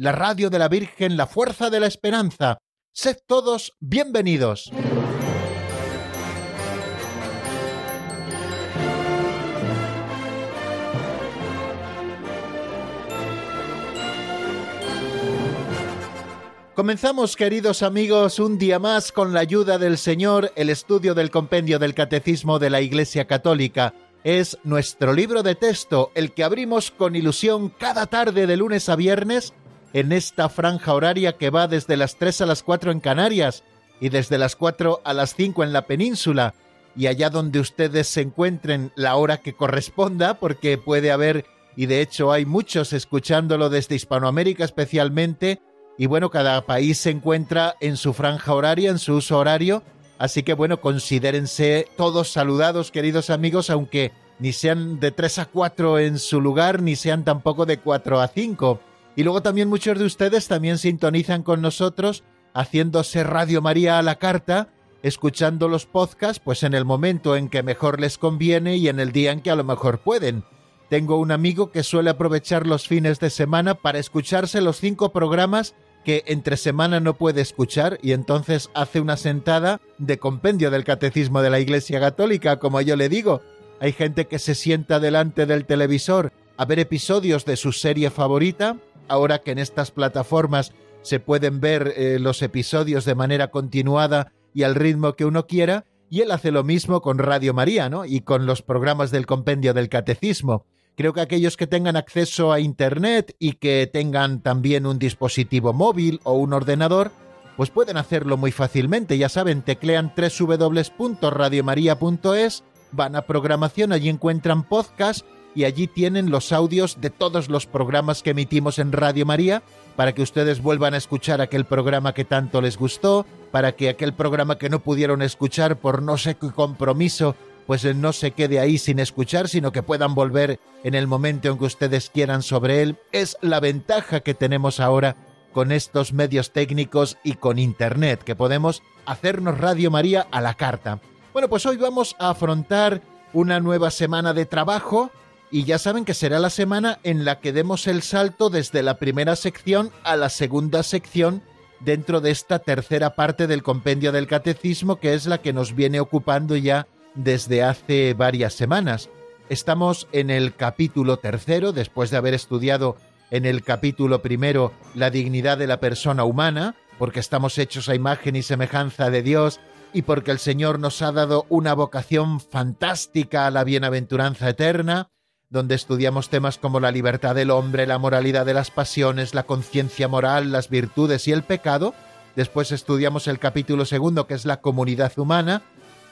la radio de la Virgen, la fuerza de la esperanza. Sed todos bienvenidos. Comenzamos, queridos amigos, un día más con la ayuda del Señor el estudio del compendio del Catecismo de la Iglesia Católica. Es nuestro libro de texto, el que abrimos con ilusión cada tarde de lunes a viernes en esta franja horaria que va desde las 3 a las 4 en Canarias y desde las 4 a las 5 en la península y allá donde ustedes se encuentren la hora que corresponda, porque puede haber, y de hecho hay muchos escuchándolo desde Hispanoamérica especialmente, y bueno, cada país se encuentra en su franja horaria, en su uso horario. Así que bueno, considérense todos saludados, queridos amigos, aunque ni sean de 3 a 4 en su lugar, ni sean tampoco de 4 a 5. Y luego también muchos de ustedes también sintonizan con nosotros haciéndose Radio María a la carta, escuchando los podcasts, pues en el momento en que mejor les conviene y en el día en que a lo mejor pueden. Tengo un amigo que suele aprovechar los fines de semana para escucharse los cinco programas que entre semana no puede escuchar y entonces hace una sentada de compendio del catecismo de la Iglesia Católica, como yo le digo. Hay gente que se sienta delante del televisor a ver episodios de su serie favorita, ahora que en estas plataformas se pueden ver eh, los episodios de manera continuada y al ritmo que uno quiera, y él hace lo mismo con Radio María, ¿no? Y con los programas del compendio del catecismo. Creo que aquellos que tengan acceso a Internet y que tengan también un dispositivo móvil o un ordenador, pues pueden hacerlo muy fácilmente. Ya saben, teclean www.radiomaria.es, van a programación, allí encuentran podcast y allí tienen los audios de todos los programas que emitimos en Radio María para que ustedes vuelvan a escuchar aquel programa que tanto les gustó, para que aquel programa que no pudieron escuchar por no sé qué compromiso pues no se quede ahí sin escuchar, sino que puedan volver en el momento en que ustedes quieran sobre él. Es la ventaja que tenemos ahora con estos medios técnicos y con Internet, que podemos hacernos Radio María a la carta. Bueno, pues hoy vamos a afrontar una nueva semana de trabajo y ya saben que será la semana en la que demos el salto desde la primera sección a la segunda sección dentro de esta tercera parte del compendio del catecismo, que es la que nos viene ocupando ya desde hace varias semanas. Estamos en el capítulo tercero, después de haber estudiado en el capítulo primero la dignidad de la persona humana, porque estamos hechos a imagen y semejanza de Dios y porque el Señor nos ha dado una vocación fantástica a la bienaventuranza eterna, donde estudiamos temas como la libertad del hombre, la moralidad de las pasiones, la conciencia moral, las virtudes y el pecado. Después estudiamos el capítulo segundo, que es la comunidad humana,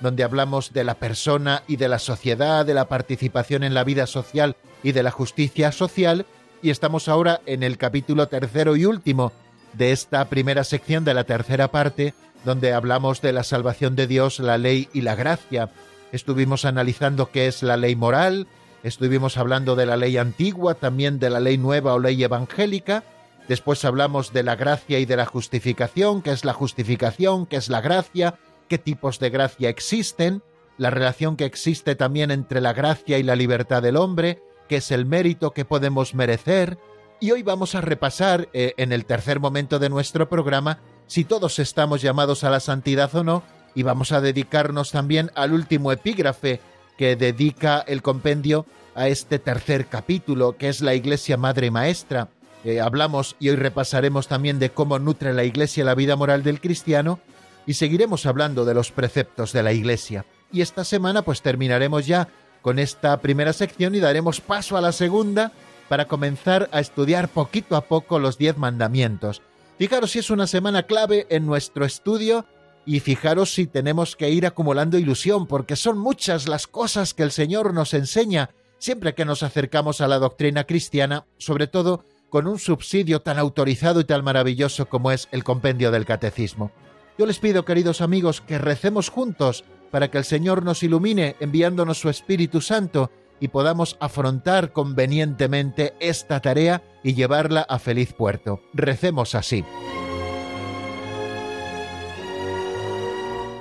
donde hablamos de la persona y de la sociedad, de la participación en la vida social y de la justicia social, y estamos ahora en el capítulo tercero y último de esta primera sección de la tercera parte, donde hablamos de la salvación de Dios, la ley y la gracia. Estuvimos analizando qué es la ley moral, estuvimos hablando de la ley antigua, también de la ley nueva o ley evangélica, después hablamos de la gracia y de la justificación, qué es la justificación, qué es la gracia, qué tipos de gracia existen, la relación que existe también entre la gracia y la libertad del hombre, qué es el mérito que podemos merecer, y hoy vamos a repasar eh, en el tercer momento de nuestro programa si todos estamos llamados a la santidad o no, y vamos a dedicarnos también al último epígrafe que dedica el compendio a este tercer capítulo, que es la Iglesia Madre Maestra. Eh, hablamos y hoy repasaremos también de cómo nutre la Iglesia la vida moral del cristiano y seguiremos hablando de los preceptos de la Iglesia. Y esta semana pues terminaremos ya con esta primera sección y daremos paso a la segunda para comenzar a estudiar poquito a poco los diez mandamientos. Fijaros si es una semana clave en nuestro estudio y fijaros si tenemos que ir acumulando ilusión, porque son muchas las cosas que el Señor nos enseña siempre que nos acercamos a la doctrina cristiana, sobre todo con un subsidio tan autorizado y tan maravilloso como es el compendio del catecismo. Yo les pido, queridos amigos, que recemos juntos para que el Señor nos ilumine enviándonos su Espíritu Santo y podamos afrontar convenientemente esta tarea y llevarla a feliz puerto. Recemos así.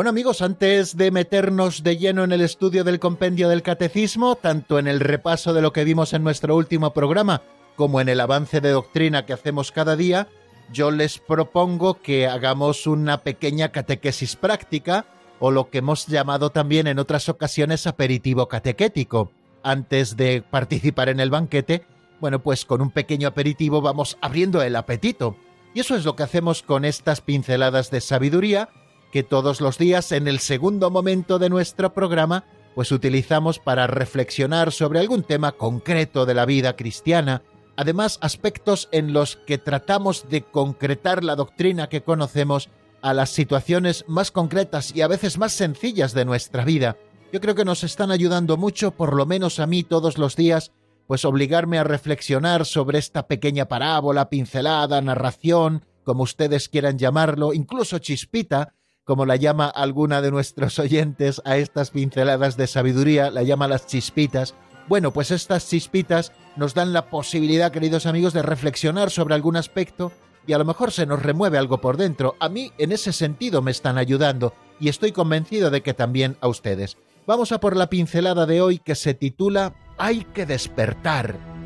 Bueno amigos, antes de meternos de lleno en el estudio del compendio del catecismo, tanto en el repaso de lo que vimos en nuestro último programa como en el avance de doctrina que hacemos cada día, yo les propongo que hagamos una pequeña catequesis práctica o lo que hemos llamado también en otras ocasiones aperitivo catequético. Antes de participar en el banquete, bueno, pues con un pequeño aperitivo vamos abriendo el apetito. Y eso es lo que hacemos con estas pinceladas de sabiduría que todos los días en el segundo momento de nuestro programa pues utilizamos para reflexionar sobre algún tema concreto de la vida cristiana, además aspectos en los que tratamos de concretar la doctrina que conocemos a las situaciones más concretas y a veces más sencillas de nuestra vida. Yo creo que nos están ayudando mucho, por lo menos a mí todos los días, pues obligarme a reflexionar sobre esta pequeña parábola, pincelada, narración, como ustedes quieran llamarlo, incluso chispita, como la llama alguna de nuestros oyentes a estas pinceladas de sabiduría, la llama las chispitas. Bueno, pues estas chispitas nos dan la posibilidad, queridos amigos, de reflexionar sobre algún aspecto y a lo mejor se nos remueve algo por dentro. A mí en ese sentido me están ayudando y estoy convencido de que también a ustedes. Vamos a por la pincelada de hoy que se titula Hay que despertar.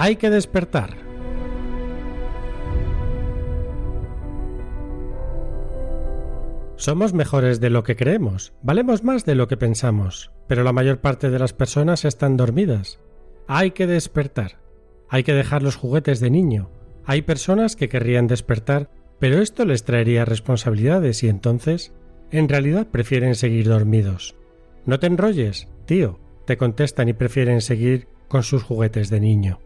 Hay que despertar. Somos mejores de lo que creemos, valemos más de lo que pensamos, pero la mayor parte de las personas están dormidas. Hay que despertar. Hay que dejar los juguetes de niño. Hay personas que querrían despertar, pero esto les traería responsabilidades y entonces, en realidad, prefieren seguir dormidos. No te enrolles, tío, te contestan y prefieren seguir con sus juguetes de niño.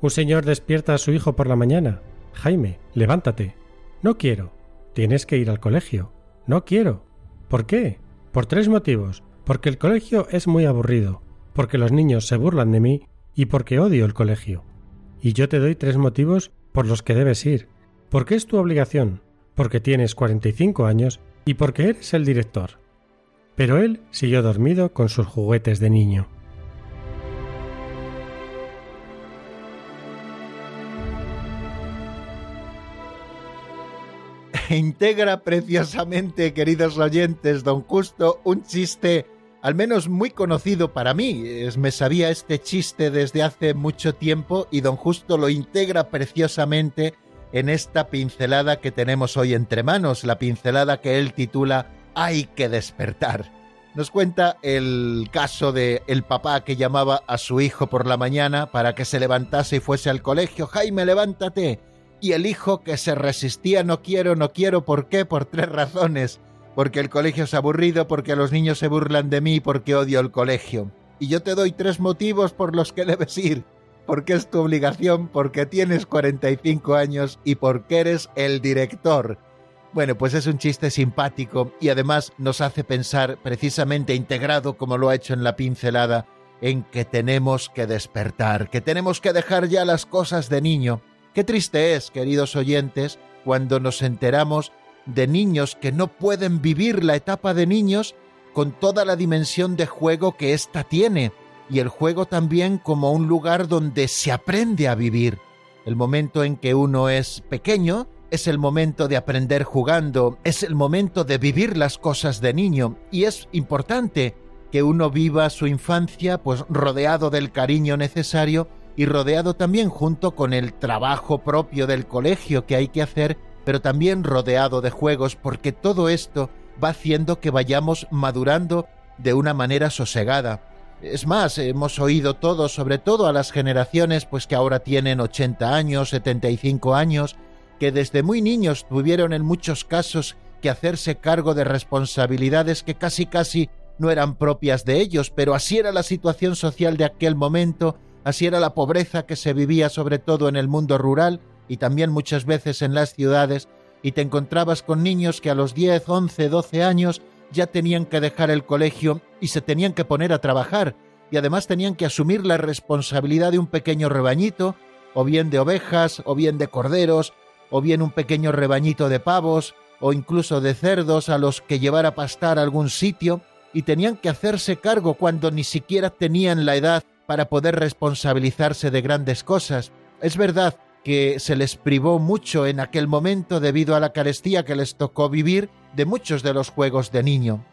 Un señor despierta a su hijo por la mañana. Jaime, levántate. No quiero. Tienes que ir al colegio. No quiero. ¿Por qué? Por tres motivos. Porque el colegio es muy aburrido, porque los niños se burlan de mí y porque odio el colegio. Y yo te doy tres motivos por los que debes ir. Porque es tu obligación, porque tienes 45 años y porque eres el director. Pero él siguió dormido con sus juguetes de niño. Integra preciosamente, queridos oyentes, don Justo, un chiste al menos muy conocido para mí. Me sabía este chiste desde hace mucho tiempo y don Justo lo integra preciosamente en esta pincelada que tenemos hoy entre manos, la pincelada que él titula Hay que despertar. Nos cuenta el caso de el papá que llamaba a su hijo por la mañana para que se levantase y fuese al colegio. Jaime, levántate y el hijo que se resistía no quiero, no quiero, ¿por qué? Por tres razones. Porque el colegio es aburrido, porque los niños se burlan de mí, porque odio el colegio. Y yo te doy tres motivos por los que debes ir. Porque es tu obligación, porque tienes 45 años y porque eres el director. Bueno, pues es un chiste simpático y además nos hace pensar, precisamente integrado como lo ha hecho en la pincelada, en que tenemos que despertar, que tenemos que dejar ya las cosas de niño Qué triste es, queridos oyentes, cuando nos enteramos de niños que no pueden vivir la etapa de niños con toda la dimensión de juego que ésta tiene, y el juego también como un lugar donde se aprende a vivir. El momento en que uno es pequeño es el momento de aprender jugando, es el momento de vivir las cosas de niño y es importante que uno viva su infancia pues rodeado del cariño necesario y rodeado también junto con el trabajo propio del colegio que hay que hacer, pero también rodeado de juegos porque todo esto va haciendo que vayamos madurando de una manera sosegada. Es más, hemos oído todos, sobre todo a las generaciones pues que ahora tienen 80 años, 75 años, que desde muy niños tuvieron en muchos casos que hacerse cargo de responsabilidades que casi casi no eran propias de ellos, pero así era la situación social de aquel momento, así era la pobreza que se vivía sobre todo en el mundo rural y también muchas veces en las ciudades, y te encontrabas con niños que a los 10, 11, 12 años ya tenían que dejar el colegio y se tenían que poner a trabajar, y además tenían que asumir la responsabilidad de un pequeño rebañito, o bien de ovejas, o bien de corderos, o bien un pequeño rebañito de pavos, o incluso de cerdos a los que llevar a pastar a algún sitio, y tenían que hacerse cargo cuando ni siquiera tenían la edad para poder responsabilizarse de grandes cosas. Es verdad que se les privó mucho en aquel momento debido a la carestía que les tocó vivir de muchos de los juegos de niño.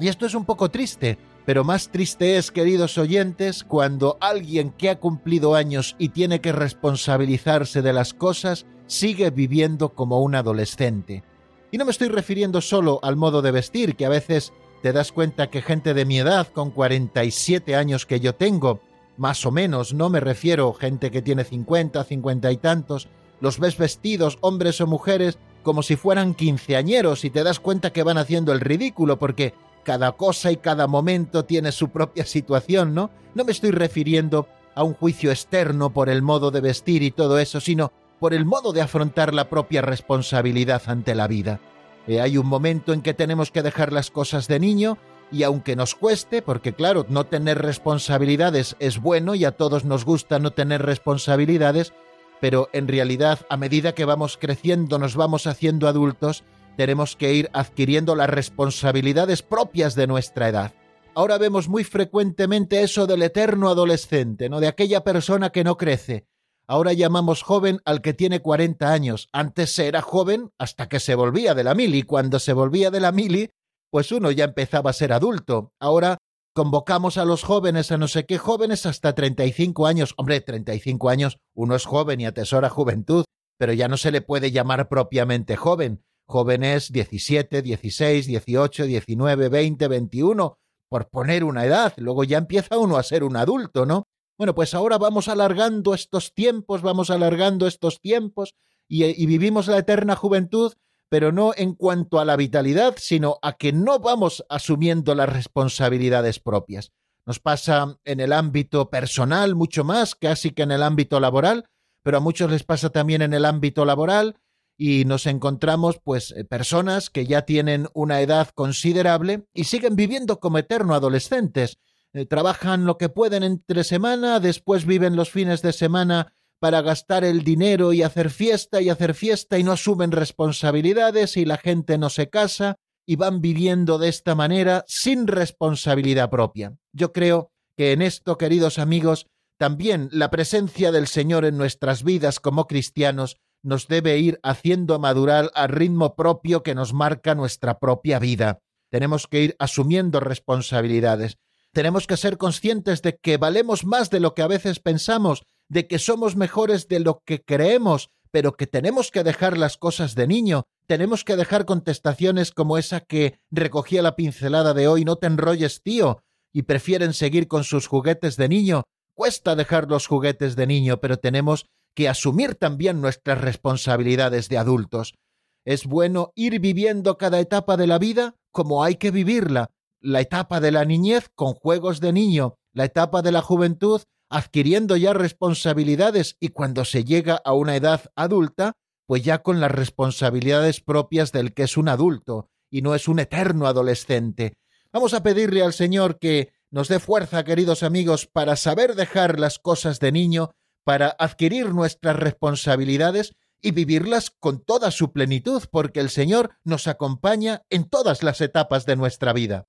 Y esto es un poco triste, pero más triste es, queridos oyentes, cuando alguien que ha cumplido años y tiene que responsabilizarse de las cosas sigue viviendo como un adolescente. Y no me estoy refiriendo solo al modo de vestir, que a veces te das cuenta que gente de mi edad, con 47 años que yo tengo, más o menos, no me refiero gente que tiene 50, 50 y tantos, los ves vestidos, hombres o mujeres, como si fueran quinceañeros y te das cuenta que van haciendo el ridículo porque cada cosa y cada momento tiene su propia situación, ¿no? No me estoy refiriendo a un juicio externo por el modo de vestir y todo eso, sino por el modo de afrontar la propia responsabilidad ante la vida. Eh, hay un momento en que tenemos que dejar las cosas de niño y aunque nos cueste, porque claro, no tener responsabilidades es bueno y a todos nos gusta no tener responsabilidades, pero en realidad a medida que vamos creciendo, nos vamos haciendo adultos, tenemos que ir adquiriendo las responsabilidades propias de nuestra edad. Ahora vemos muy frecuentemente eso del eterno adolescente, ¿no? De aquella persona que no crece. Ahora llamamos joven al que tiene 40 años. Antes se era joven hasta que se volvía de la mili. Cuando se volvía de la mili, pues uno ya empezaba a ser adulto. Ahora convocamos a los jóvenes, a no sé qué jóvenes, hasta 35 años. Hombre, 35 años, uno es joven y atesora juventud, pero ya no se le puede llamar propiamente joven jóvenes 17, 16, 18, 19, 20, 21, por poner una edad. Luego ya empieza uno a ser un adulto, ¿no? Bueno, pues ahora vamos alargando estos tiempos, vamos alargando estos tiempos y, y vivimos la eterna juventud, pero no en cuanto a la vitalidad, sino a que no vamos asumiendo las responsabilidades propias. Nos pasa en el ámbito personal mucho más, casi que en el ámbito laboral, pero a muchos les pasa también en el ámbito laboral y nos encontramos pues eh, personas que ya tienen una edad considerable y siguen viviendo como eterno adolescentes. Eh, trabajan lo que pueden entre semana, después viven los fines de semana para gastar el dinero y hacer fiesta y hacer fiesta y no asumen responsabilidades y la gente no se casa y van viviendo de esta manera sin responsabilidad propia. Yo creo que en esto, queridos amigos, también la presencia del Señor en nuestras vidas como cristianos nos debe ir haciendo madurar al ritmo propio que nos marca nuestra propia vida. Tenemos que ir asumiendo responsabilidades. Tenemos que ser conscientes de que valemos más de lo que a veces pensamos, de que somos mejores de lo que creemos, pero que tenemos que dejar las cosas de niño, tenemos que dejar contestaciones como esa que recogía la pincelada de hoy, no te enrolles, tío, y prefieren seguir con sus juguetes de niño. Cuesta dejar los juguetes de niño, pero tenemos que asumir también nuestras responsabilidades de adultos. Es bueno ir viviendo cada etapa de la vida como hay que vivirla, la etapa de la niñez con juegos de niño, la etapa de la juventud adquiriendo ya responsabilidades y cuando se llega a una edad adulta, pues ya con las responsabilidades propias del que es un adulto y no es un eterno adolescente. Vamos a pedirle al Señor que nos dé fuerza, queridos amigos, para saber dejar las cosas de niño para adquirir nuestras responsabilidades y vivirlas con toda su plenitud, porque el Señor nos acompaña en todas las etapas de nuestra vida.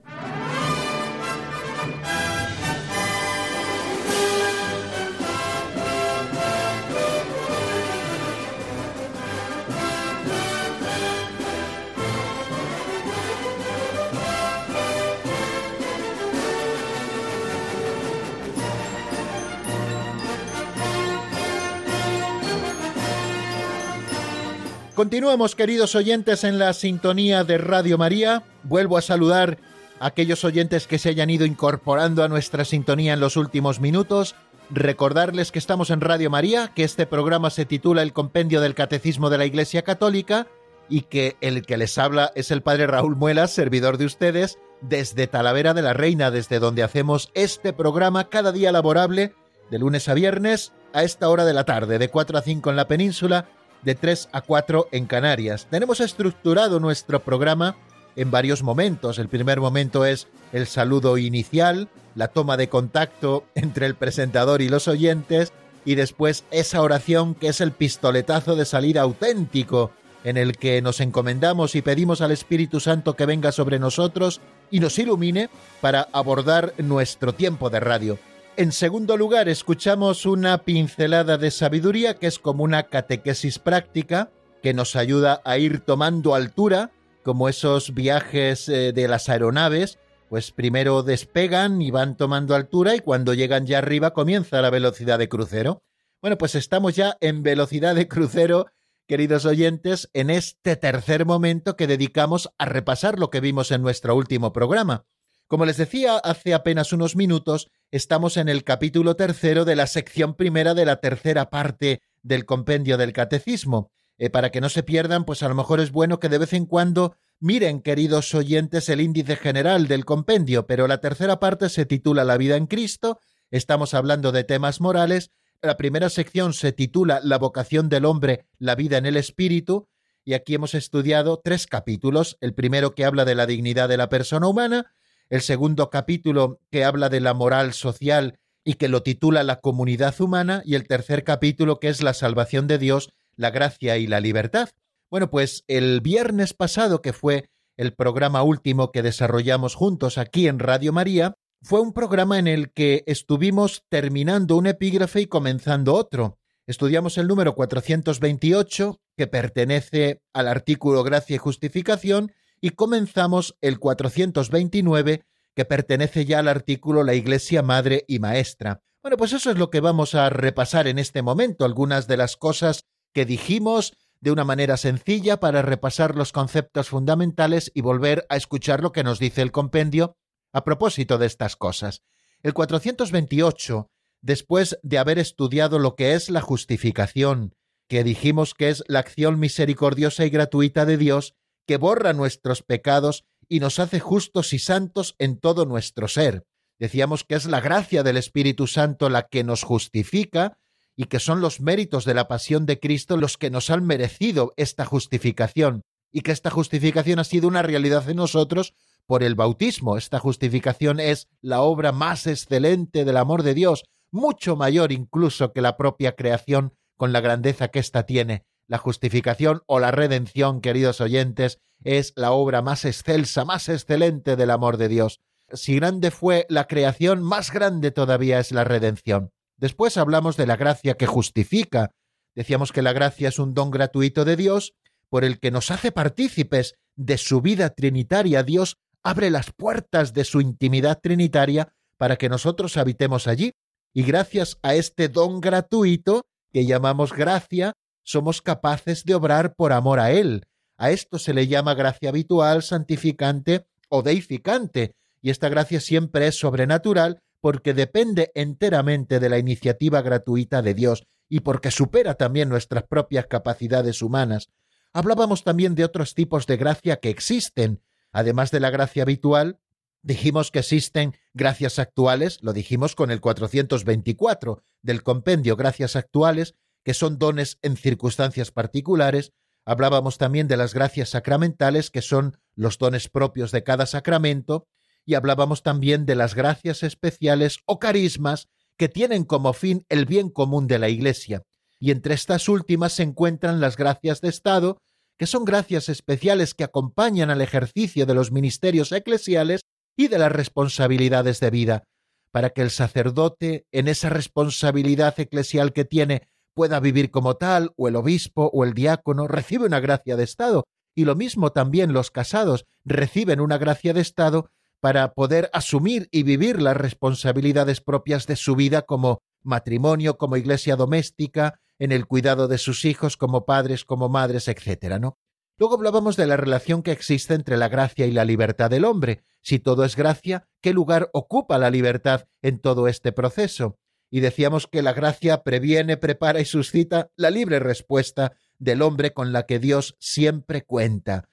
Continuamos, queridos oyentes, en la sintonía de Radio María. Vuelvo a saludar a aquellos oyentes que se hayan ido incorporando a nuestra sintonía en los últimos minutos. Recordarles que estamos en Radio María, que este programa se titula El Compendio del Catecismo de la Iglesia Católica y que el que les habla es el Padre Raúl Muelas, servidor de ustedes, desde Talavera de la Reina, desde donde hacemos este programa cada día laborable, de lunes a viernes, a esta hora de la tarde, de 4 a 5 en la península de 3 a 4 en Canarias. Tenemos estructurado nuestro programa en varios momentos. El primer momento es el saludo inicial, la toma de contacto entre el presentador y los oyentes, y después esa oración que es el pistoletazo de salida auténtico, en el que nos encomendamos y pedimos al Espíritu Santo que venga sobre nosotros y nos ilumine para abordar nuestro tiempo de radio. En segundo lugar, escuchamos una pincelada de sabiduría que es como una catequesis práctica que nos ayuda a ir tomando altura, como esos viajes eh, de las aeronaves, pues primero despegan y van tomando altura y cuando llegan ya arriba comienza la velocidad de crucero. Bueno, pues estamos ya en velocidad de crucero, queridos oyentes, en este tercer momento que dedicamos a repasar lo que vimos en nuestro último programa. Como les decía hace apenas unos minutos, estamos en el capítulo tercero de la sección primera de la tercera parte del compendio del catecismo. Eh, para que no se pierdan, pues a lo mejor es bueno que de vez en cuando miren, queridos oyentes, el índice general del compendio, pero la tercera parte se titula La vida en Cristo, estamos hablando de temas morales, la primera sección se titula La vocación del hombre, la vida en el espíritu, y aquí hemos estudiado tres capítulos, el primero que habla de la dignidad de la persona humana, el segundo capítulo que habla de la moral social y que lo titula La comunidad humana, y el tercer capítulo que es la salvación de Dios, la gracia y la libertad. Bueno, pues el viernes pasado, que fue el programa último que desarrollamos juntos aquí en Radio María, fue un programa en el que estuvimos terminando un epígrafe y comenzando otro. Estudiamos el número 428, que pertenece al artículo Gracia y Justificación, y comenzamos el 429 que pertenece ya al artículo La Iglesia Madre y Maestra. Bueno, pues eso es lo que vamos a repasar en este momento, algunas de las cosas que dijimos de una manera sencilla para repasar los conceptos fundamentales y volver a escuchar lo que nos dice el compendio a propósito de estas cosas. El 428, después de haber estudiado lo que es la justificación, que dijimos que es la acción misericordiosa y gratuita de Dios, que borra nuestros pecados y nos hace justos y santos en todo nuestro ser. Decíamos que es la gracia del Espíritu Santo la que nos justifica y que son los méritos de la pasión de Cristo los que nos han merecido esta justificación y que esta justificación ha sido una realidad en nosotros por el bautismo. Esta justificación es la obra más excelente del amor de Dios, mucho mayor incluso que la propia creación con la grandeza que ésta tiene. La justificación o la redención, queridos oyentes, es la obra más excelsa, más excelente del amor de Dios. Si grande fue la creación, más grande todavía es la redención. Después hablamos de la gracia que justifica. Decíamos que la gracia es un don gratuito de Dios por el que nos hace partícipes de su vida trinitaria. Dios abre las puertas de su intimidad trinitaria para que nosotros habitemos allí. Y gracias a este don gratuito, que llamamos gracia, somos capaces de obrar por amor a Él. A esto se le llama gracia habitual, santificante o deificante, y esta gracia siempre es sobrenatural porque depende enteramente de la iniciativa gratuita de Dios y porque supera también nuestras propias capacidades humanas. Hablábamos también de otros tipos de gracia que existen. Además de la gracia habitual, dijimos que existen gracias actuales, lo dijimos con el 424 del compendio Gracias actuales, que son dones en circunstancias particulares, hablábamos también de las gracias sacramentales, que son los dones propios de cada sacramento, y hablábamos también de las gracias especiales o carismas que tienen como fin el bien común de la Iglesia. Y entre estas últimas se encuentran las gracias de Estado, que son gracias especiales que acompañan al ejercicio de los ministerios eclesiales y de las responsabilidades de vida, para que el sacerdote, en esa responsabilidad eclesial que tiene, pueda vivir como tal, o el obispo o el diácono recibe una gracia de Estado, y lo mismo también los casados reciben una gracia de Estado para poder asumir y vivir las responsabilidades propias de su vida como matrimonio, como iglesia doméstica, en el cuidado de sus hijos como padres, como madres, etcétera, ¿no? Luego hablábamos de la relación que existe entre la gracia y la libertad del hombre. Si todo es gracia, ¿qué lugar ocupa la libertad en todo este proceso? Y decíamos que la gracia previene, prepara y suscita la libre respuesta del hombre con la que Dios siempre cuenta.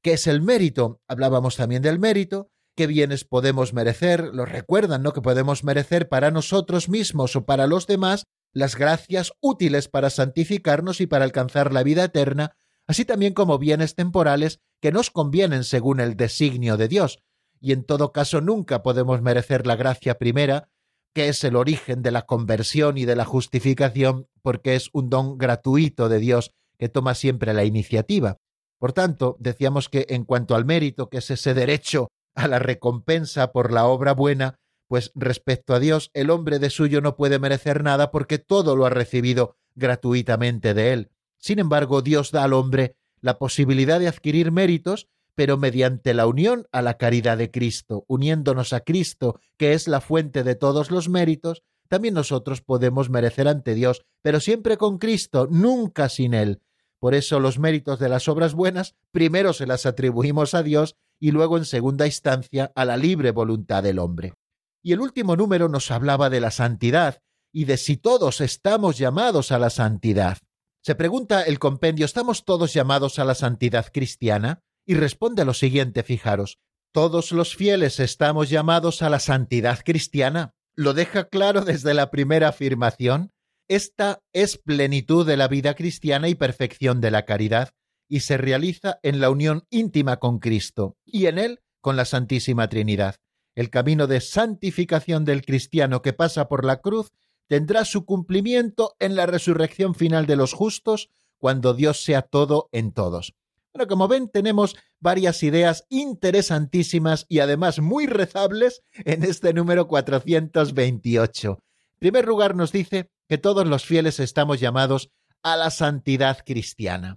¿Qué es el mérito? Hablábamos también del mérito, qué bienes podemos merecer, lo recuerdan, ¿no? Que podemos merecer para nosotros mismos o para los demás las gracias útiles para santificarnos y para alcanzar la vida eterna, así también como bienes temporales que nos convienen según el designio de Dios, y en todo caso nunca podemos merecer la gracia primera, que es el origen de la conversión y de la justificación, porque es un don gratuito de Dios que toma siempre la iniciativa. Por tanto, decíamos que en cuanto al mérito, que es ese derecho a la recompensa por la obra buena, pues respecto a Dios, el hombre de suyo no puede merecer nada porque todo lo ha recibido gratuitamente de él. Sin embargo, Dios da al hombre la posibilidad de adquirir méritos, pero mediante la unión a la caridad de Cristo, uniéndonos a Cristo, que es la fuente de todos los méritos, también nosotros podemos merecer ante Dios, pero siempre con Cristo, nunca sin Él. Por eso los méritos de las obras buenas primero se las atribuimos a Dios y luego en segunda instancia a la libre voluntad del hombre. Y el último número nos hablaba de la santidad y de si todos estamos llamados a la santidad. Se pregunta el compendio, ¿estamos todos llamados a la santidad cristiana? Y responde lo siguiente, fijaros, ¿todos los fieles estamos llamados a la santidad cristiana? Lo deja claro desde la primera afirmación. Esta es plenitud de la vida cristiana y perfección de la caridad, y se realiza en la unión íntima con Cristo, y en él con la Santísima Trinidad. El camino de santificación del cristiano que pasa por la cruz tendrá su cumplimiento en la resurrección final de los justos, cuando Dios sea todo en todos. Bueno, como ven, tenemos varias ideas interesantísimas y además muy rezables en este número 428. En primer lugar, nos dice que todos los fieles estamos llamados a la santidad cristiana.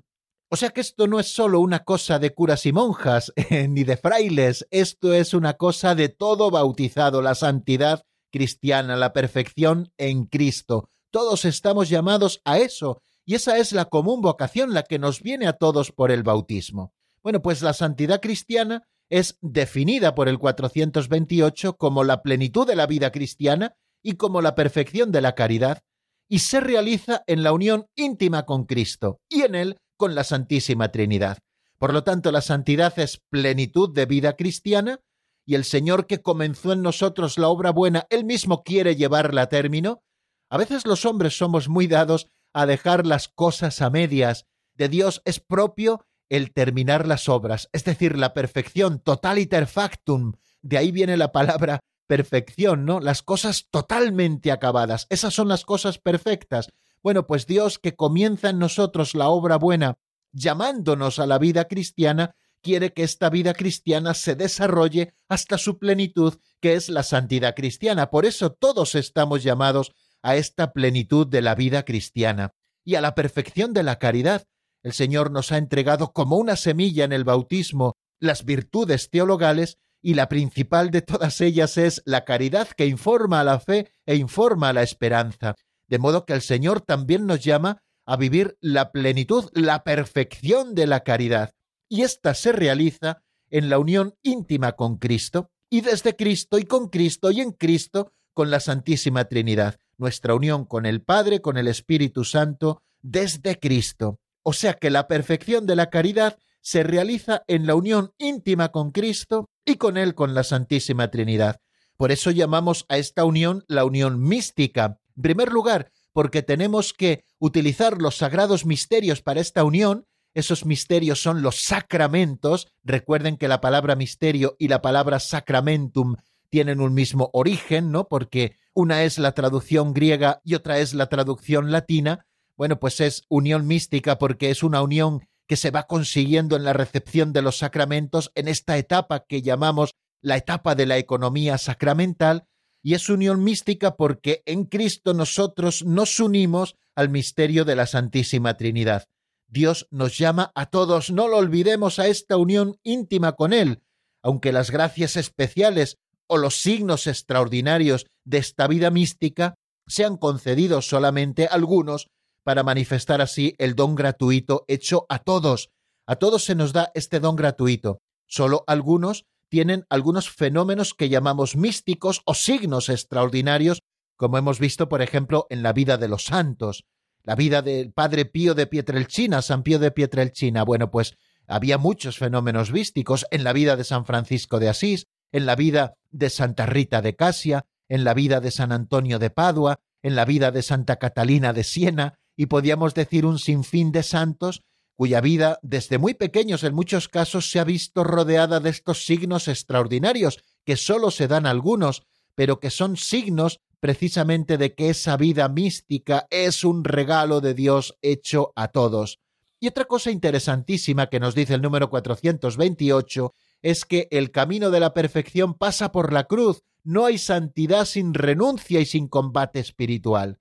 O sea que esto no es solo una cosa de curas y monjas, ni de frailes, esto es una cosa de todo bautizado, la santidad cristiana, la perfección en Cristo. Todos estamos llamados a eso, y esa es la común vocación, la que nos viene a todos por el bautismo. Bueno, pues la santidad cristiana es definida por el 428 como la plenitud de la vida cristiana y como la perfección de la caridad, y se realiza en la unión íntima con Cristo y en él con la Santísima Trinidad. Por lo tanto, la santidad es plenitud de vida cristiana y el Señor que comenzó en nosotros la obra buena, Él mismo quiere llevarla a término, a veces los hombres somos muy dados a dejar las cosas a medias. De Dios es propio el terminar las obras, es decir, la perfección, totaliter factum. De ahí viene la palabra perfección, ¿no? Las cosas totalmente acabadas. Esas son las cosas perfectas. Bueno, pues Dios que comienza en nosotros la obra buena, llamándonos a la vida cristiana, quiere que esta vida cristiana se desarrolle hasta su plenitud, que es la santidad cristiana. Por eso todos estamos llamados a esta plenitud de la vida cristiana y a la perfección de la caridad. El Señor nos ha entregado como una semilla en el bautismo las virtudes teologales y la principal de todas ellas es la caridad que informa a la fe e informa a la esperanza. De modo que el Señor también nos llama a vivir la plenitud, la perfección de la caridad y ésta se realiza en la unión íntima con Cristo y desde Cristo y con Cristo y en Cristo con la Santísima Trinidad, nuestra unión con el Padre, con el Espíritu Santo, desde Cristo. O sea que la perfección de la caridad se realiza en la unión íntima con Cristo y con Él con la Santísima Trinidad. Por eso llamamos a esta unión la unión mística. En primer lugar, porque tenemos que utilizar los sagrados misterios para esta unión esos misterios son los sacramentos. Recuerden que la palabra misterio y la palabra sacramentum tienen un mismo origen, ¿no? Porque una es la traducción griega y otra es la traducción latina. Bueno, pues es unión mística porque es una unión que se va consiguiendo en la recepción de los sacramentos en esta etapa que llamamos la etapa de la economía sacramental, y es unión mística porque en Cristo nosotros nos unimos al misterio de la Santísima Trinidad. Dios nos llama a todos, no lo olvidemos, a esta unión íntima con Él, aunque las gracias especiales o los signos extraordinarios de esta vida mística sean concedidos solamente algunos, para manifestar así el don gratuito hecho a todos. A todos se nos da este don gratuito. Solo algunos tienen algunos fenómenos que llamamos místicos o signos extraordinarios, como hemos visto, por ejemplo, en la vida de los santos. La vida del padre Pío de Pietrelcina, San Pío de Pietrelcina. Bueno, pues había muchos fenómenos místicos en la vida de San Francisco de Asís, en la vida de Santa Rita de Casia, en la vida de San Antonio de Padua, en la vida de Santa Catalina de Siena, y podíamos decir un sinfín de santos cuya vida desde muy pequeños en muchos casos se ha visto rodeada de estos signos extraordinarios, que sólo se dan algunos, pero que son signos precisamente de que esa vida mística es un regalo de Dios hecho a todos. Y otra cosa interesantísima que nos dice el número 428 es que el camino de la perfección pasa por la cruz, no hay santidad sin renuncia y sin combate espiritual.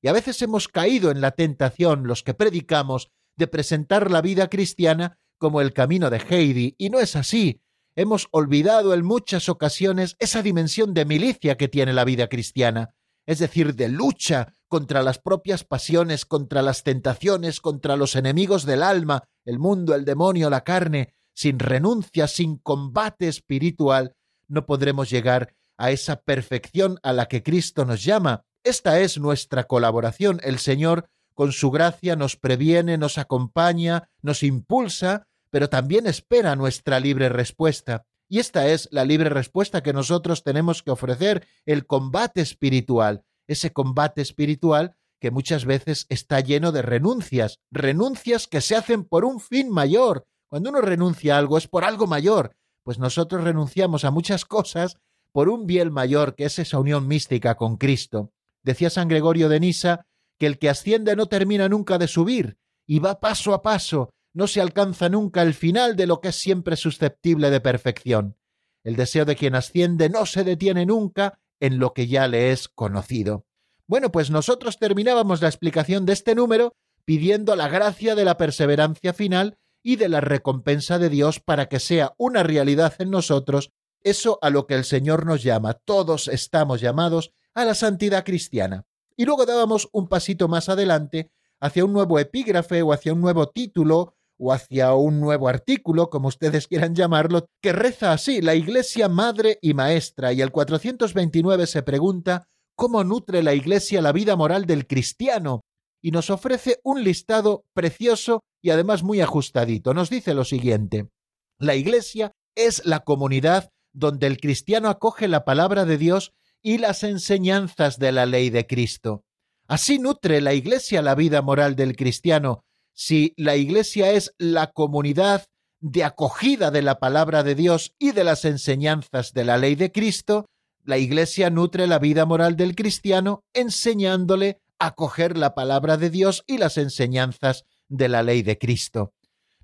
Y a veces hemos caído en la tentación, los que predicamos, de presentar la vida cristiana como el camino de Heidi, y no es así. Hemos olvidado en muchas ocasiones esa dimensión de milicia que tiene la vida cristiana, es decir, de lucha contra las propias pasiones, contra las tentaciones, contra los enemigos del alma, el mundo, el demonio, la carne, sin renuncia, sin combate espiritual, no podremos llegar a esa perfección a la que Cristo nos llama. Esta es nuestra colaboración. El Señor con su gracia nos previene, nos acompaña, nos impulsa, pero también espera nuestra libre respuesta. Y esta es la libre respuesta que nosotros tenemos que ofrecer, el combate espiritual, ese combate espiritual que muchas veces está lleno de renuncias, renuncias que se hacen por un fin mayor. Cuando uno renuncia a algo es por algo mayor, pues nosotros renunciamos a muchas cosas por un bien mayor que es esa unión mística con Cristo. Decía San Gregorio de Nisa que el que asciende no termina nunca de subir, y va paso a paso, no se alcanza nunca el final de lo que es siempre susceptible de perfección. El deseo de quien asciende no se detiene nunca en lo que ya le es conocido. Bueno, pues nosotros terminábamos la explicación de este número pidiendo la gracia de la perseverancia final y de la recompensa de Dios para que sea una realidad en nosotros eso a lo que el Señor nos llama. Todos estamos llamados a la santidad cristiana. Y luego dábamos un pasito más adelante hacia un nuevo epígrafe o hacia un nuevo título o hacia un nuevo artículo, como ustedes quieran llamarlo, que reza así, la Iglesia Madre y Maestra, y el 429 se pregunta cómo nutre la Iglesia la vida moral del cristiano, y nos ofrece un listado precioso y además muy ajustadito. Nos dice lo siguiente, la Iglesia es la comunidad donde el cristiano acoge la palabra de Dios y las enseñanzas de la ley de Cristo. Así nutre la Iglesia la vida moral del cristiano. Si la Iglesia es la comunidad de acogida de la palabra de Dios y de las enseñanzas de la ley de Cristo, la Iglesia nutre la vida moral del cristiano enseñándole a acoger la palabra de Dios y las enseñanzas de la ley de Cristo.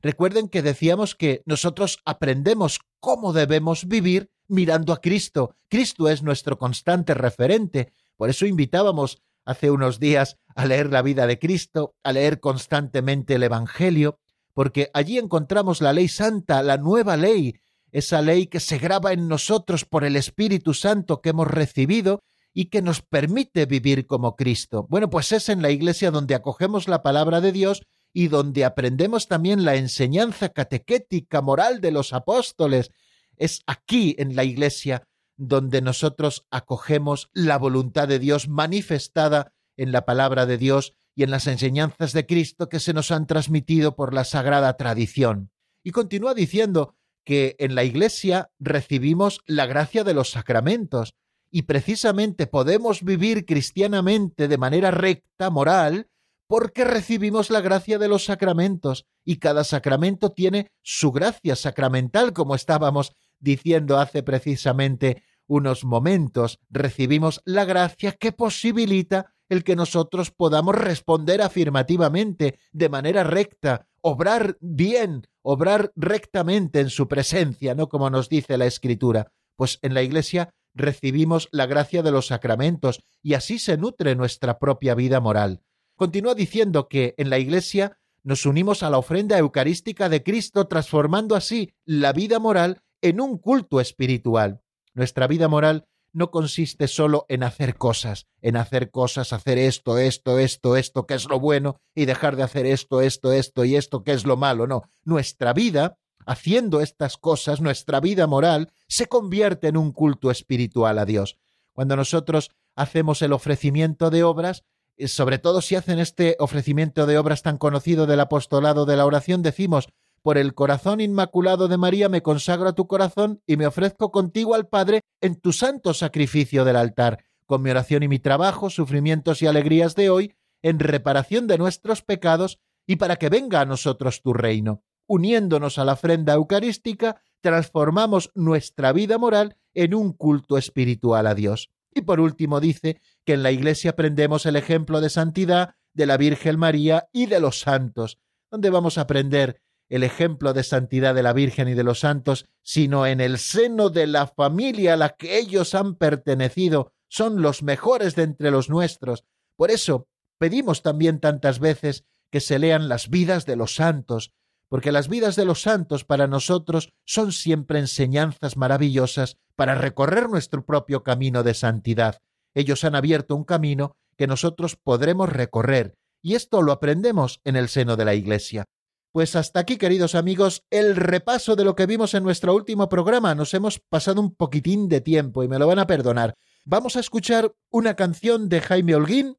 Recuerden que decíamos que nosotros aprendemos cómo debemos vivir mirando a Cristo. Cristo es nuestro constante referente. Por eso invitábamos hace unos días a leer la vida de Cristo, a leer constantemente el Evangelio, porque allí encontramos la ley santa, la nueva ley, esa ley que se graba en nosotros por el Espíritu Santo que hemos recibido y que nos permite vivir como Cristo. Bueno, pues es en la iglesia donde acogemos la palabra de Dios y donde aprendemos también la enseñanza catequética moral de los apóstoles, es aquí en la Iglesia donde nosotros acogemos la voluntad de Dios manifestada en la palabra de Dios y en las enseñanzas de Cristo que se nos han transmitido por la sagrada tradición. Y continúa diciendo que en la Iglesia recibimos la gracia de los sacramentos y precisamente podemos vivir cristianamente de manera recta, moral, porque recibimos la gracia de los sacramentos y cada sacramento tiene su gracia sacramental, como estábamos diciendo hace precisamente unos momentos, recibimos la gracia que posibilita el que nosotros podamos responder afirmativamente, de manera recta, obrar bien, obrar rectamente en su presencia, ¿no? Como nos dice la Escritura. Pues en la Iglesia recibimos la gracia de los sacramentos y así se nutre nuestra propia vida moral. Continúa diciendo que en la Iglesia nos unimos a la ofrenda eucarística de Cristo, transformando así la vida moral en un culto espiritual. Nuestra vida moral no consiste solo en hacer cosas, en hacer cosas, hacer esto, esto, esto, esto, que es lo bueno, y dejar de hacer esto, esto, esto y esto, que es lo malo. No, nuestra vida, haciendo estas cosas, nuestra vida moral, se convierte en un culto espiritual a Dios. Cuando nosotros hacemos el ofrecimiento de obras, sobre todo si hacen este ofrecimiento de obras tan conocido del apostolado de la oración, decimos, por el corazón inmaculado de María me consagro a tu corazón y me ofrezco contigo al Padre en tu santo sacrificio del altar, con mi oración y mi trabajo, sufrimientos y alegrías de hoy, en reparación de nuestros pecados y para que venga a nosotros tu reino. Uniéndonos a la ofrenda eucarística, transformamos nuestra vida moral en un culto espiritual a Dios. Y por último dice que en la Iglesia aprendemos el ejemplo de santidad de la Virgen María y de los santos, donde vamos a aprender el ejemplo de santidad de la Virgen y de los santos, sino en el seno de la familia a la que ellos han pertenecido, son los mejores de entre los nuestros. Por eso pedimos también tantas veces que se lean las vidas de los santos, porque las vidas de los santos para nosotros son siempre enseñanzas maravillosas para recorrer nuestro propio camino de santidad. Ellos han abierto un camino que nosotros podremos recorrer, y esto lo aprendemos en el seno de la Iglesia. Pues hasta aquí, queridos amigos, el repaso de lo que vimos en nuestro último programa. Nos hemos pasado un poquitín de tiempo y me lo van a perdonar. Vamos a escuchar una canción de Jaime Holguín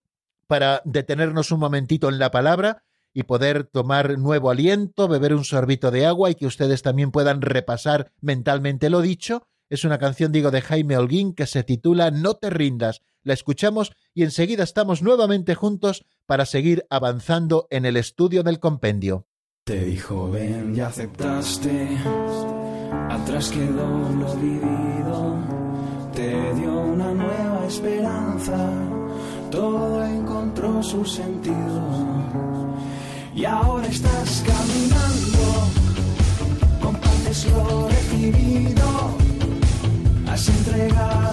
para detenernos un momentito en la palabra y poder tomar nuevo aliento, beber un sorbito de agua y que ustedes también puedan repasar mentalmente lo dicho. Es una canción, digo, de Jaime Holguín que se titula No te rindas. La escuchamos y enseguida estamos nuevamente juntos para seguir avanzando en el estudio del compendio. Te dijo ven y aceptaste, atrás quedó lo vivido, te dio una nueva esperanza, todo encontró su sentido. Y ahora estás caminando, compartes lo recibido, has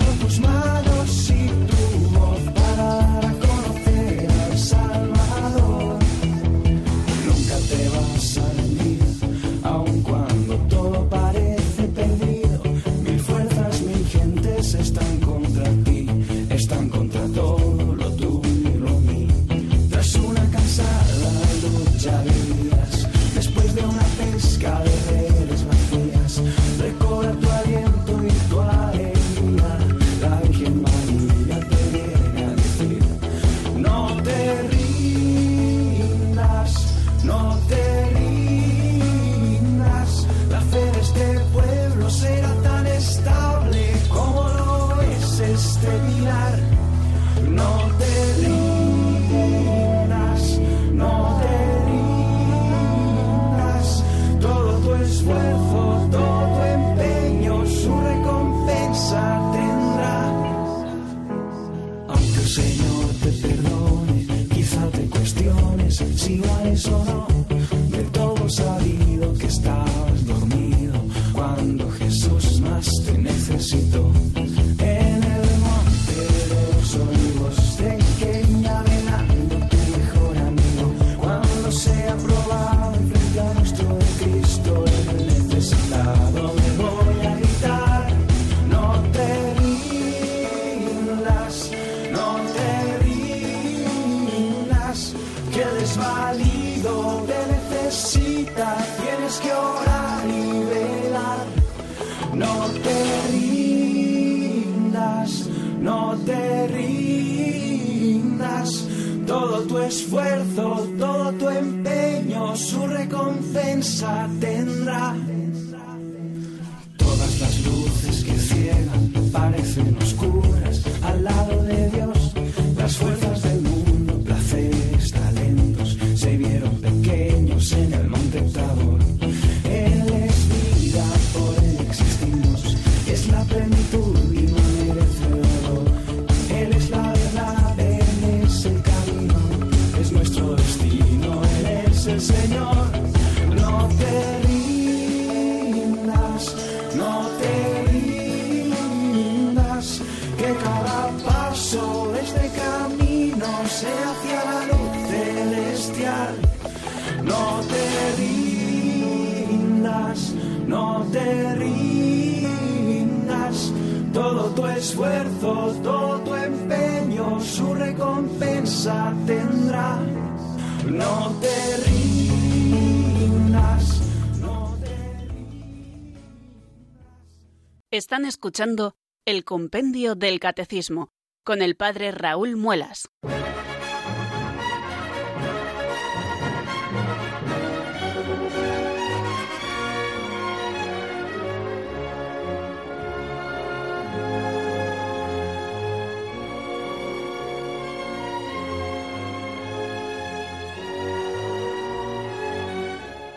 que el desvalido te necesita, tienes que orar y velar. No te rindas, no te rindas, todo tu esfuerzo, todo tu empeño, su recompensa tendrá. No te no te Están escuchando el Compendio del Catecismo con el Padre Raúl Muelas.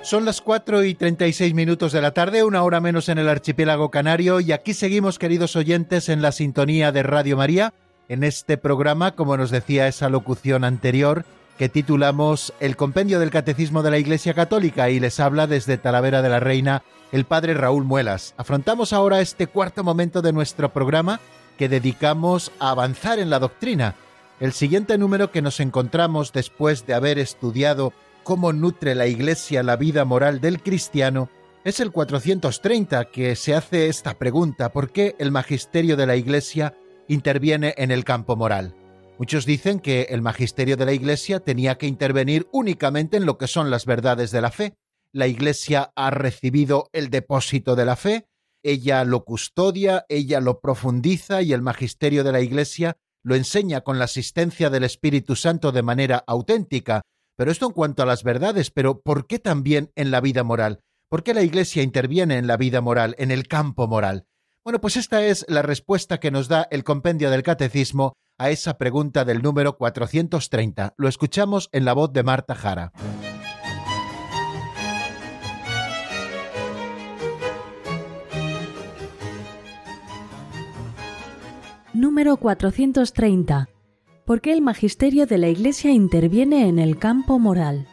Son las 4 y 36 minutos de la tarde, una hora menos en el archipiélago canario, y aquí seguimos, queridos oyentes, en la sintonía de Radio María, en este programa, como nos decía esa locución anterior, que titulamos El Compendio del Catecismo de la Iglesia Católica, y les habla desde Talavera de la Reina el Padre Raúl Muelas. Afrontamos ahora este cuarto momento de nuestro programa que dedicamos a avanzar en la doctrina. El siguiente número que nos encontramos después de haber estudiado cómo nutre la Iglesia la vida moral del cristiano, es el 430 que se hace esta pregunta, ¿por qué el magisterio de la Iglesia interviene en el campo moral? Muchos dicen que el magisterio de la Iglesia tenía que intervenir únicamente en lo que son las verdades de la fe. La Iglesia ha recibido el depósito de la fe, ella lo custodia, ella lo profundiza y el magisterio de la Iglesia lo enseña con la asistencia del Espíritu Santo de manera auténtica, pero esto en cuanto a las verdades, pero ¿por qué también en la vida moral? ¿Por qué la Iglesia interviene en la vida moral, en el campo moral? Bueno, pues esta es la respuesta que nos da el compendio del Catecismo a esa pregunta del número 430. Lo escuchamos en la voz de Marta Jara. Número 430 ¿Por qué el magisterio de la Iglesia interviene en el campo moral?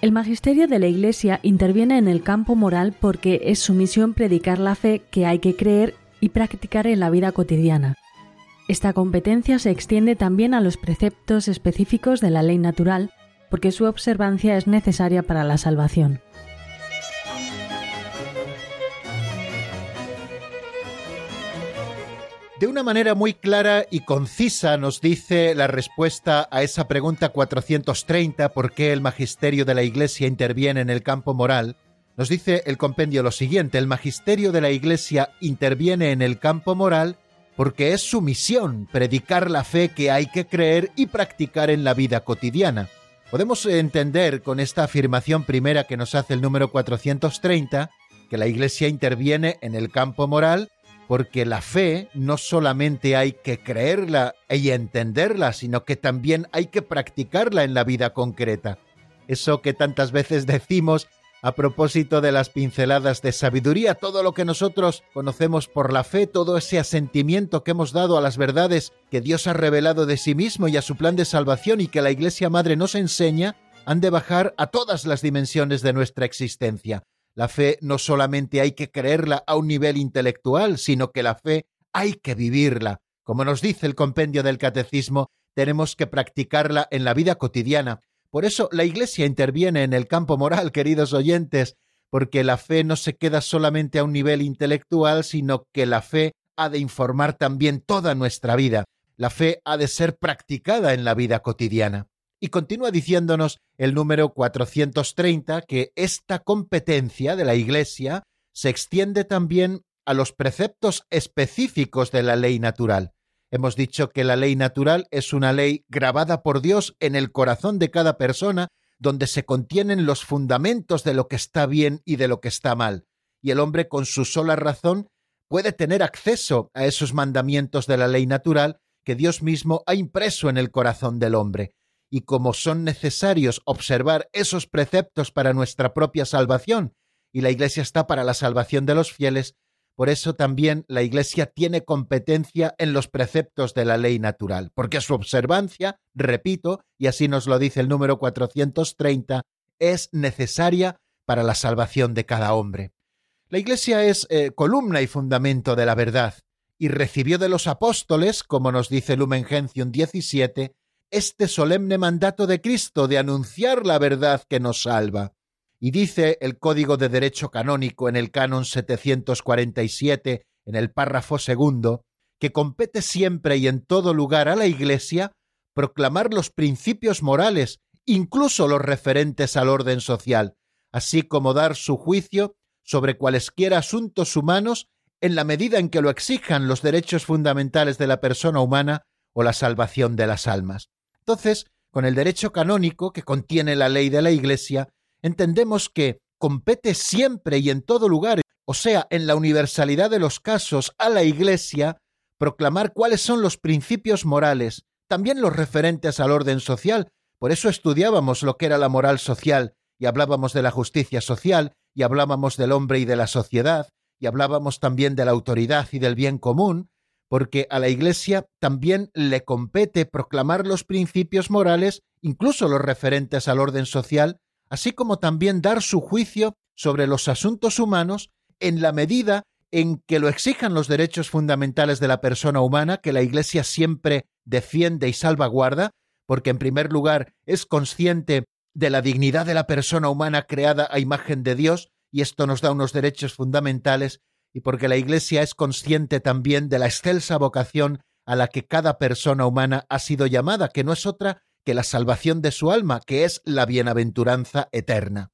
El magisterio de la Iglesia interviene en el campo moral porque es su misión predicar la fe que hay que creer y practicar en la vida cotidiana. Esta competencia se extiende también a los preceptos específicos de la ley natural, porque su observancia es necesaria para la salvación. De una manera muy clara y concisa nos dice la respuesta a esa pregunta 430, ¿por qué el magisterio de la Iglesia interviene en el campo moral? Nos dice el compendio lo siguiente, el magisterio de la Iglesia interviene en el campo moral porque es su misión predicar la fe que hay que creer y practicar en la vida cotidiana. Podemos entender con esta afirmación primera que nos hace el número 430 que la Iglesia interviene en el campo moral porque la fe no solamente hay que creerla y entenderla, sino que también hay que practicarla en la vida concreta. Eso que tantas veces decimos a propósito de las pinceladas de sabiduría, todo lo que nosotros conocemos por la fe, todo ese asentimiento que hemos dado a las verdades que Dios ha revelado de sí mismo y a su plan de salvación y que la Iglesia Madre nos enseña, han de bajar a todas las dimensiones de nuestra existencia. La fe no solamente hay que creerla a un nivel intelectual, sino que la fe hay que vivirla. Como nos dice el compendio del Catecismo, tenemos que practicarla en la vida cotidiana. Por eso la Iglesia interviene en el campo moral, queridos oyentes, porque la fe no se queda solamente a un nivel intelectual, sino que la fe ha de informar también toda nuestra vida. La fe ha de ser practicada en la vida cotidiana. Y continúa diciéndonos el número 430 que esta competencia de la Iglesia se extiende también a los preceptos específicos de la ley natural. Hemos dicho que la ley natural es una ley grabada por Dios en el corazón de cada persona, donde se contienen los fundamentos de lo que está bien y de lo que está mal, y el hombre con su sola razón puede tener acceso a esos mandamientos de la ley natural que Dios mismo ha impreso en el corazón del hombre y como son necesarios observar esos preceptos para nuestra propia salvación, y la Iglesia está para la salvación de los fieles, por eso también la Iglesia tiene competencia en los preceptos de la ley natural, porque su observancia, repito, y así nos lo dice el número 430, es necesaria para la salvación de cada hombre. La Iglesia es eh, columna y fundamento de la verdad, y recibió de los apóstoles, como nos dice Lumen Gentium 17, este solemne mandato de Cristo de anunciar la verdad que nos salva. Y dice el Código de Derecho Canónico en el canon 747, en el párrafo segundo, que compete siempre y en todo lugar a la Iglesia proclamar los principios morales, incluso los referentes al orden social, así como dar su juicio sobre cualesquiera asuntos humanos en la medida en que lo exijan los derechos fundamentales de la persona humana o la salvación de las almas. Entonces, con el derecho canónico que contiene la ley de la Iglesia, entendemos que compete siempre y en todo lugar, o sea, en la universalidad de los casos, a la Iglesia proclamar cuáles son los principios morales, también los referentes al orden social. Por eso estudiábamos lo que era la moral social y hablábamos de la justicia social y hablábamos del hombre y de la sociedad y hablábamos también de la autoridad y del bien común, porque a la Iglesia también le compete proclamar los principios morales, incluso los referentes al orden social, así como también dar su juicio sobre los asuntos humanos en la medida en que lo exijan los derechos fundamentales de la persona humana, que la Iglesia siempre defiende y salvaguarda, porque en primer lugar es consciente de la dignidad de la persona humana creada a imagen de Dios, y esto nos da unos derechos fundamentales, y porque la Iglesia es consciente también de la excelsa vocación a la que cada persona humana ha sido llamada, que no es otra que la salvación de su alma, que es la bienaventuranza eterna.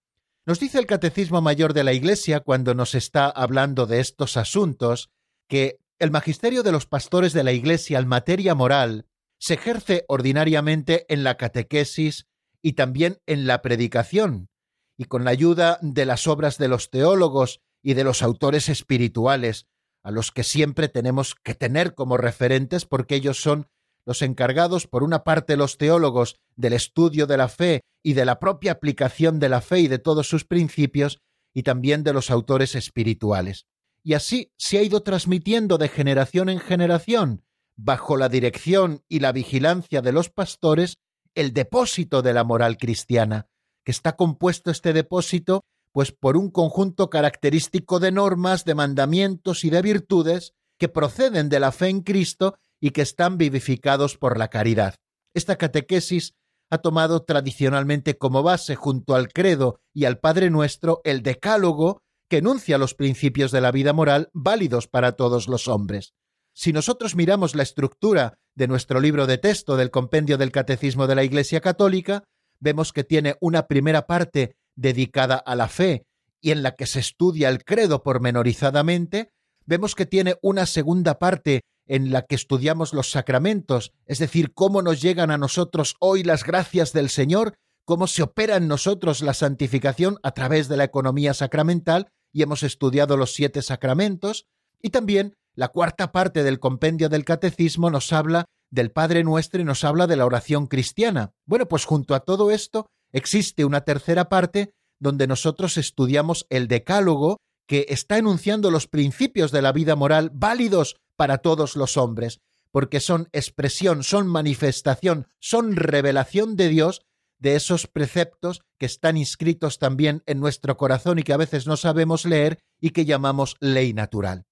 Nos dice el Catecismo Mayor de la Iglesia cuando nos está hablando de estos asuntos que el magisterio de los pastores de la Iglesia en materia moral se ejerce ordinariamente en la catequesis y también en la predicación, y con la ayuda de las obras de los teólogos y de los autores espirituales, a los que siempre tenemos que tener como referentes porque ellos son los encargados, por una parte los teólogos, del estudio de la fe y de la propia aplicación de la fe y de todos sus principios, y también de los autores espirituales. Y así se ha ido transmitiendo de generación en generación, bajo la dirección y la vigilancia de los pastores, el depósito de la moral cristiana, que está compuesto este depósito pues por un conjunto característico de normas, de mandamientos y de virtudes que proceden de la fe en Cristo y que están vivificados por la caridad. Esta catequesis ha tomado tradicionalmente como base junto al credo y al Padre Nuestro el decálogo que enuncia los principios de la vida moral válidos para todos los hombres. Si nosotros miramos la estructura de nuestro libro de texto del compendio del Catecismo de la Iglesia Católica, vemos que tiene una primera parte dedicada a la fe y en la que se estudia el credo pormenorizadamente, vemos que tiene una segunda parte en la que estudiamos los sacramentos, es decir, cómo nos llegan a nosotros hoy las gracias del Señor, cómo se opera en nosotros la santificación a través de la economía sacramental, y hemos estudiado los siete sacramentos, y también la cuarta parte del compendio del catecismo nos habla del Padre Nuestro y nos habla de la oración cristiana. Bueno, pues junto a todo esto existe una tercera parte donde nosotros estudiamos el decálogo que está enunciando los principios de la vida moral válidos para todos los hombres, porque son expresión, son manifestación, son revelación de Dios de esos preceptos que están inscritos también en nuestro corazón y que a veces no sabemos leer y que llamamos ley natural.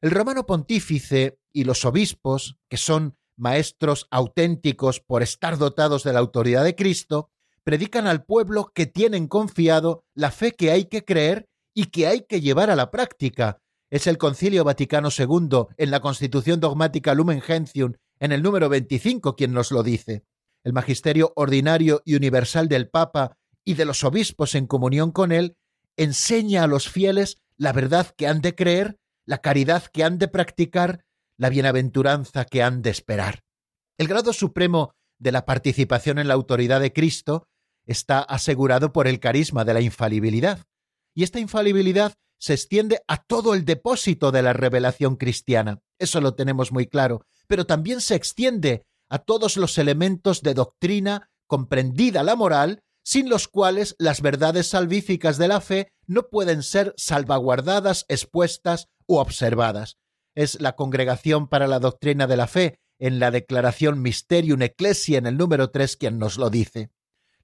El romano pontífice y los obispos, que son maestros auténticos por estar dotados de la autoridad de Cristo, predican al pueblo que tienen confiado la fe que hay que creer y que hay que llevar a la práctica, es el Concilio Vaticano II en la Constitución Dogmática Lumen Gentium en el número 25 quien nos lo dice. El magisterio ordinario y universal del Papa y de los obispos en comunión con él enseña a los fieles la verdad que han de creer, la caridad que han de practicar, la bienaventuranza que han de esperar. El grado supremo de la participación en la autoridad de Cristo está asegurado por el carisma de la infalibilidad. Y esta infalibilidad se extiende a todo el depósito de la revelación cristiana. Eso lo tenemos muy claro. Pero también se extiende a todos los elementos de doctrina comprendida la moral, sin los cuales las verdades salvíficas de la fe no pueden ser salvaguardadas, expuestas u observadas. Es la Congregación para la Doctrina de la Fe, en la declaración Mysterium Ecclesia en el número 3, quien nos lo dice.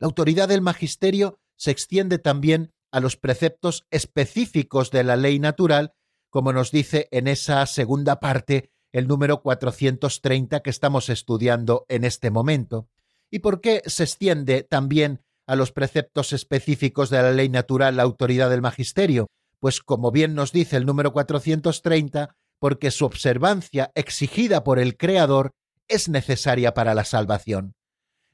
La autoridad del magisterio se extiende también a los preceptos específicos de la ley natural, como nos dice en esa segunda parte el número 430 que estamos estudiando en este momento. ¿Y por qué se extiende también a los preceptos específicos de la ley natural la autoridad del magisterio? Pues como bien nos dice el número 430, porque su observancia, exigida por el Creador, es necesaria para la salvación.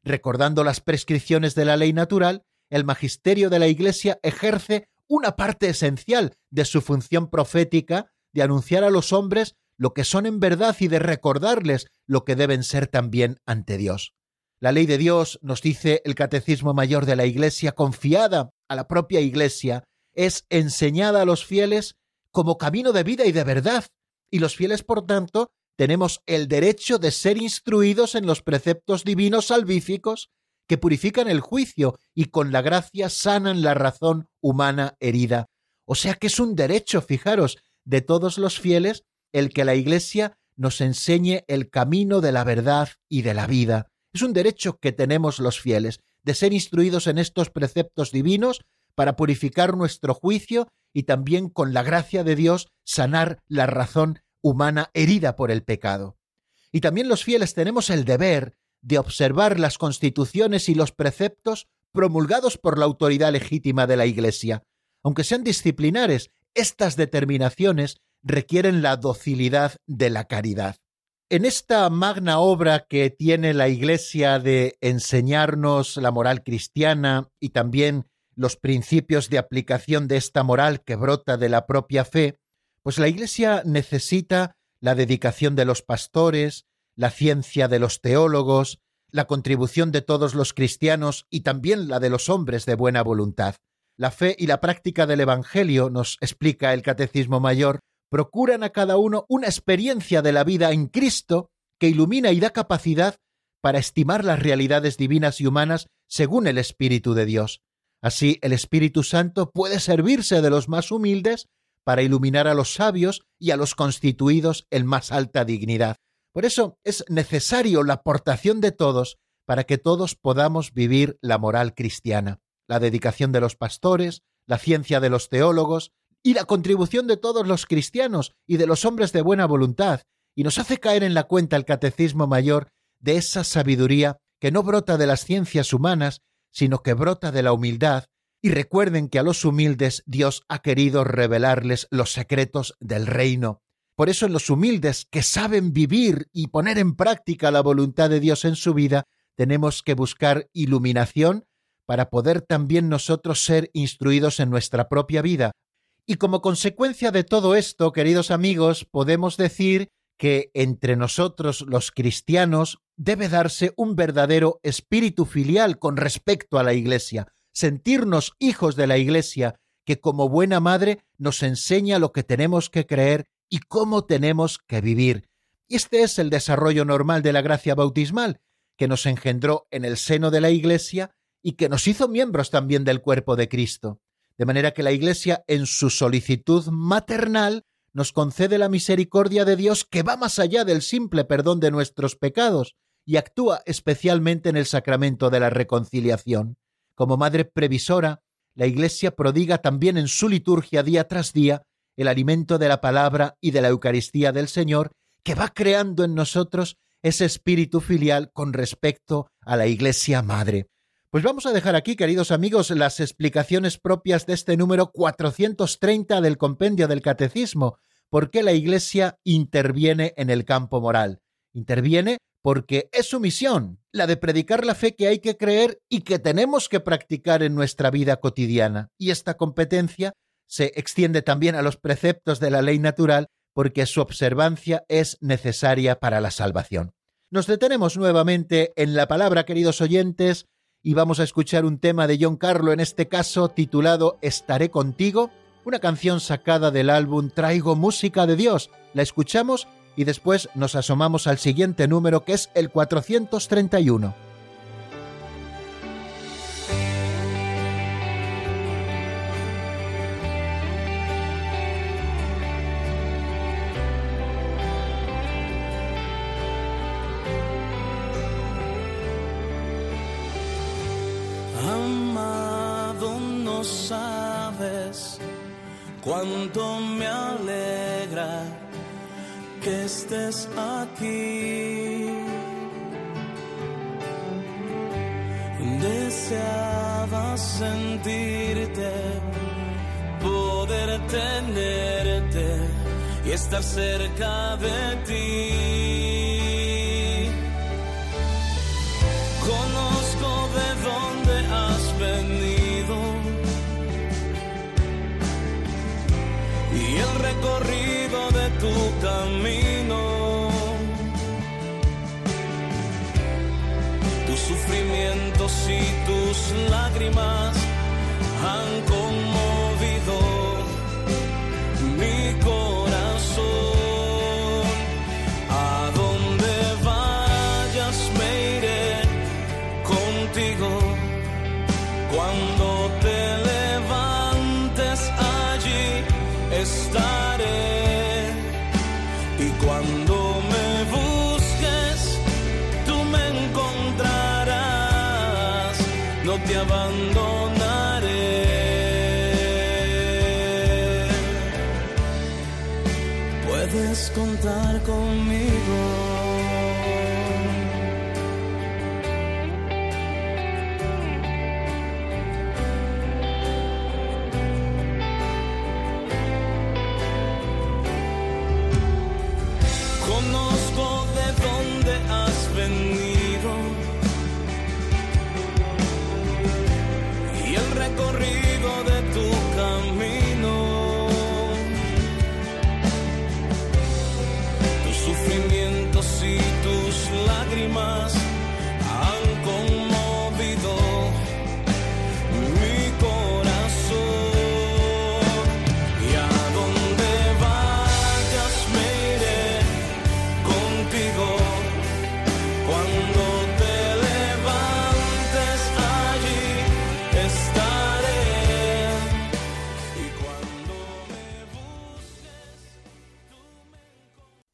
Recordando las prescripciones de la ley natural, el magisterio de la Iglesia ejerce una parte esencial de su función profética de anunciar a los hombres lo que son en verdad y de recordarles lo que deben ser también ante Dios. La ley de Dios, nos dice el Catecismo Mayor de la Iglesia, confiada a la propia Iglesia, es enseñada a los fieles como camino de vida y de verdad, y los fieles, por tanto, tenemos el derecho de ser instruidos en los preceptos divinos salvíficos que purifican el juicio y con la gracia sanan la razón humana herida. O sea que es un derecho, fijaros, de todos los fieles el que la Iglesia nos enseñe el camino de la verdad y de la vida. Es un derecho que tenemos los fieles, de ser instruidos en estos preceptos divinos para purificar nuestro juicio y también con la gracia de Dios sanar la razón humana herida por el pecado. Y también los fieles tenemos el deber de observar las constituciones y los preceptos promulgados por la autoridad legítima de la Iglesia. Aunque sean disciplinares, estas determinaciones requieren la docilidad de la caridad. En esta magna obra que tiene la Iglesia de enseñarnos la moral cristiana y también los principios de aplicación de esta moral que brota de la propia fe, pues la Iglesia necesita la dedicación de los pastores, la ciencia de los teólogos, la contribución de todos los cristianos y también la de los hombres de buena voluntad. La fe y la práctica del Evangelio, nos explica el Catecismo Mayor, procuran a cada uno una experiencia de la vida en Cristo que ilumina y da capacidad para estimar las realidades divinas y humanas según el Espíritu de Dios. Así, el Espíritu Santo puede servirse de los más humildes para iluminar a los sabios y a los constituidos en más alta dignidad. Por eso es necesario la aportación de todos para que todos podamos vivir la moral cristiana, la dedicación de los pastores, la ciencia de los teólogos y la contribución de todos los cristianos y de los hombres de buena voluntad, y nos hace caer en la cuenta el catecismo mayor de esa sabiduría que no brota de las ciencias humanas, sino que brota de la humildad y recuerden que a los humildes Dios ha querido revelarles los secretos del reino. Por eso en los humildes que saben vivir y poner en práctica la voluntad de Dios en su vida, tenemos que buscar iluminación para poder también nosotros ser instruidos en nuestra propia vida. Y como consecuencia de todo esto, queridos amigos, podemos decir que entre nosotros los cristianos debe darse un verdadero espíritu filial con respecto a la Iglesia, sentirnos hijos de la Iglesia, que como buena madre nos enseña lo que tenemos que creer y cómo tenemos que vivir. Este es el desarrollo normal de la gracia bautismal, que nos engendró en el seno de la Iglesia y que nos hizo miembros también del cuerpo de Cristo. De manera que la Iglesia, en su solicitud maternal, nos concede la misericordia de Dios que va más allá del simple perdón de nuestros pecados y actúa especialmente en el sacramento de la reconciliación. Como madre previsora, la Iglesia prodiga también en su liturgia día tras día el alimento de la palabra y de la Eucaristía del Señor, que va creando en nosotros ese espíritu filial con respecto a la Iglesia Madre. Pues vamos a dejar aquí, queridos amigos, las explicaciones propias de este número 430 del compendio del Catecismo, por qué la Iglesia interviene en el campo moral. Interviene porque es su misión, la de predicar la fe que hay que creer y que tenemos que practicar en nuestra vida cotidiana. Y esta competencia se extiende también a los preceptos de la ley natural porque su observancia es necesaria para la salvación. Nos detenemos nuevamente en la palabra, queridos oyentes, y vamos a escuchar un tema de John Carlo, en este caso titulado Estaré contigo, una canción sacada del álbum Traigo Música de Dios. La escuchamos y después nos asomamos al siguiente número que es el 431. Amado, no sabes cuánto me estés aquí. Deseaba sentirte, poder tenerte y estar cerca de ti. Conozco de dónde has venido y el recorrido de tu camino. Y tus lágrimas han conmovido 冲淡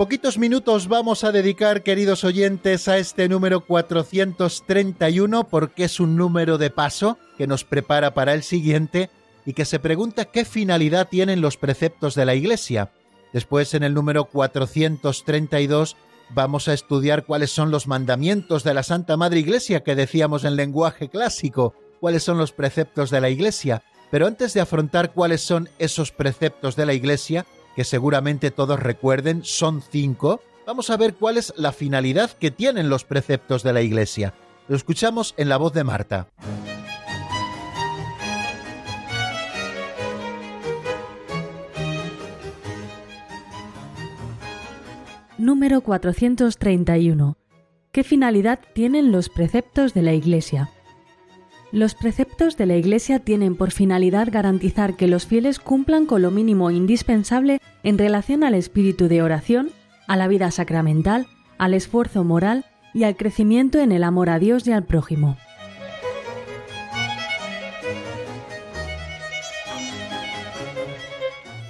Poquitos minutos vamos a dedicar, queridos oyentes, a este número 431 porque es un número de paso que nos prepara para el siguiente y que se pregunta qué finalidad tienen los preceptos de la Iglesia. Después, en el número 432, vamos a estudiar cuáles son los mandamientos de la Santa Madre Iglesia que decíamos en lenguaje clásico, cuáles son los preceptos de la Iglesia. Pero antes de afrontar cuáles son esos preceptos de la Iglesia, que seguramente todos recuerden, son cinco, vamos a ver cuál es la finalidad que tienen los preceptos de la Iglesia. Lo escuchamos en la voz de Marta. Número 431. ¿Qué finalidad tienen los preceptos de la Iglesia? Los preceptos de la Iglesia tienen por finalidad garantizar que los fieles cumplan con lo mínimo indispensable en relación al espíritu de oración, a la vida sacramental, al esfuerzo moral y al crecimiento en el amor a Dios y al prójimo.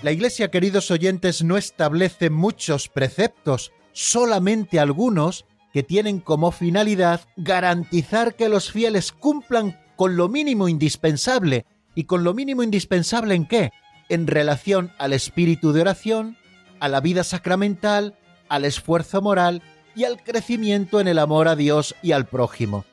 La Iglesia, queridos oyentes, no establece muchos preceptos, solamente algunos que tienen como finalidad garantizar que los fieles cumplan con lo mínimo indispensable. ¿Y con lo mínimo indispensable en qué? En relación al espíritu de oración, a la vida sacramental, al esfuerzo moral y al crecimiento en el amor a Dios y al prójimo.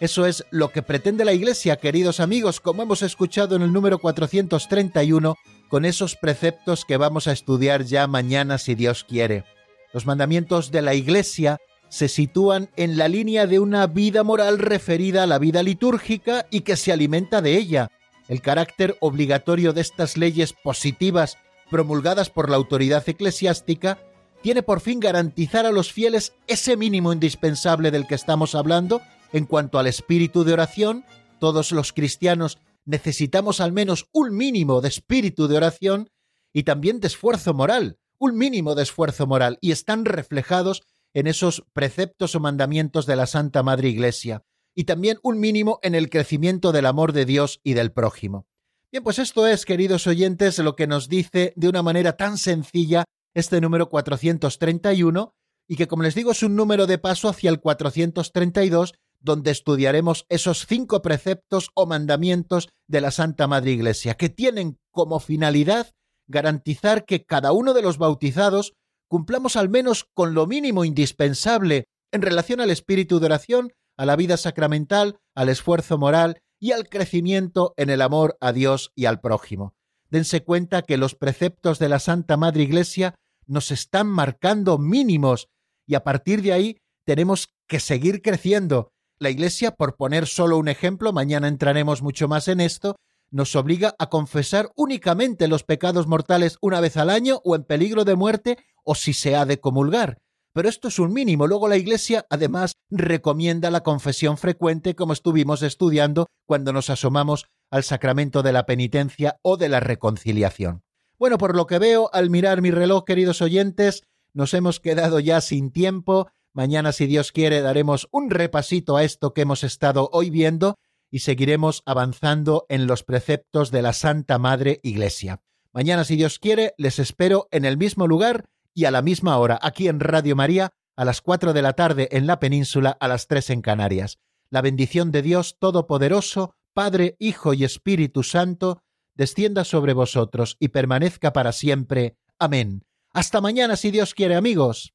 Eso es lo que pretende la Iglesia, queridos amigos, como hemos escuchado en el número 431, con esos preceptos que vamos a estudiar ya mañana si Dios quiere. Los mandamientos de la Iglesia se sitúan en la línea de una vida moral referida a la vida litúrgica y que se alimenta de ella. El carácter obligatorio de estas leyes positivas promulgadas por la autoridad eclesiástica tiene por fin garantizar a los fieles ese mínimo indispensable del que estamos hablando en cuanto al espíritu de oración. Todos los cristianos necesitamos al menos un mínimo de espíritu de oración y también de esfuerzo moral, un mínimo de esfuerzo moral, y están reflejados en esos preceptos o mandamientos de la Santa Madre Iglesia, y también un mínimo en el crecimiento del amor de Dios y del prójimo. Bien, pues esto es, queridos oyentes, lo que nos dice de una manera tan sencilla este número 431, y que, como les digo, es un número de paso hacia el 432, donde estudiaremos esos cinco preceptos o mandamientos de la Santa Madre Iglesia, que tienen como finalidad garantizar que cada uno de los bautizados cumplamos al menos con lo mínimo indispensable en relación al espíritu de oración, a la vida sacramental, al esfuerzo moral y al crecimiento en el amor a Dios y al prójimo. Dense cuenta que los preceptos de la Santa Madre Iglesia nos están marcando mínimos y a partir de ahí tenemos que seguir creciendo. La Iglesia, por poner solo un ejemplo, mañana entraremos mucho más en esto, nos obliga a confesar únicamente los pecados mortales una vez al año o en peligro de muerte o si se ha de comulgar. Pero esto es un mínimo. Luego la Iglesia además recomienda la confesión frecuente como estuvimos estudiando cuando nos asomamos al sacramento de la penitencia o de la reconciliación. Bueno, por lo que veo, al mirar mi reloj, queridos oyentes, nos hemos quedado ya sin tiempo. Mañana, si Dios quiere, daremos un repasito a esto que hemos estado hoy viendo y seguiremos avanzando en los preceptos de la Santa Madre Iglesia. Mañana, si Dios quiere, les espero en el mismo lugar y a la misma hora, aquí en Radio María, a las cuatro de la tarde en la península, a las tres en Canarias. La bendición de Dios Todopoderoso, Padre, Hijo y Espíritu Santo, descienda sobre vosotros y permanezca para siempre. Amén. Hasta mañana, si Dios quiere, amigos.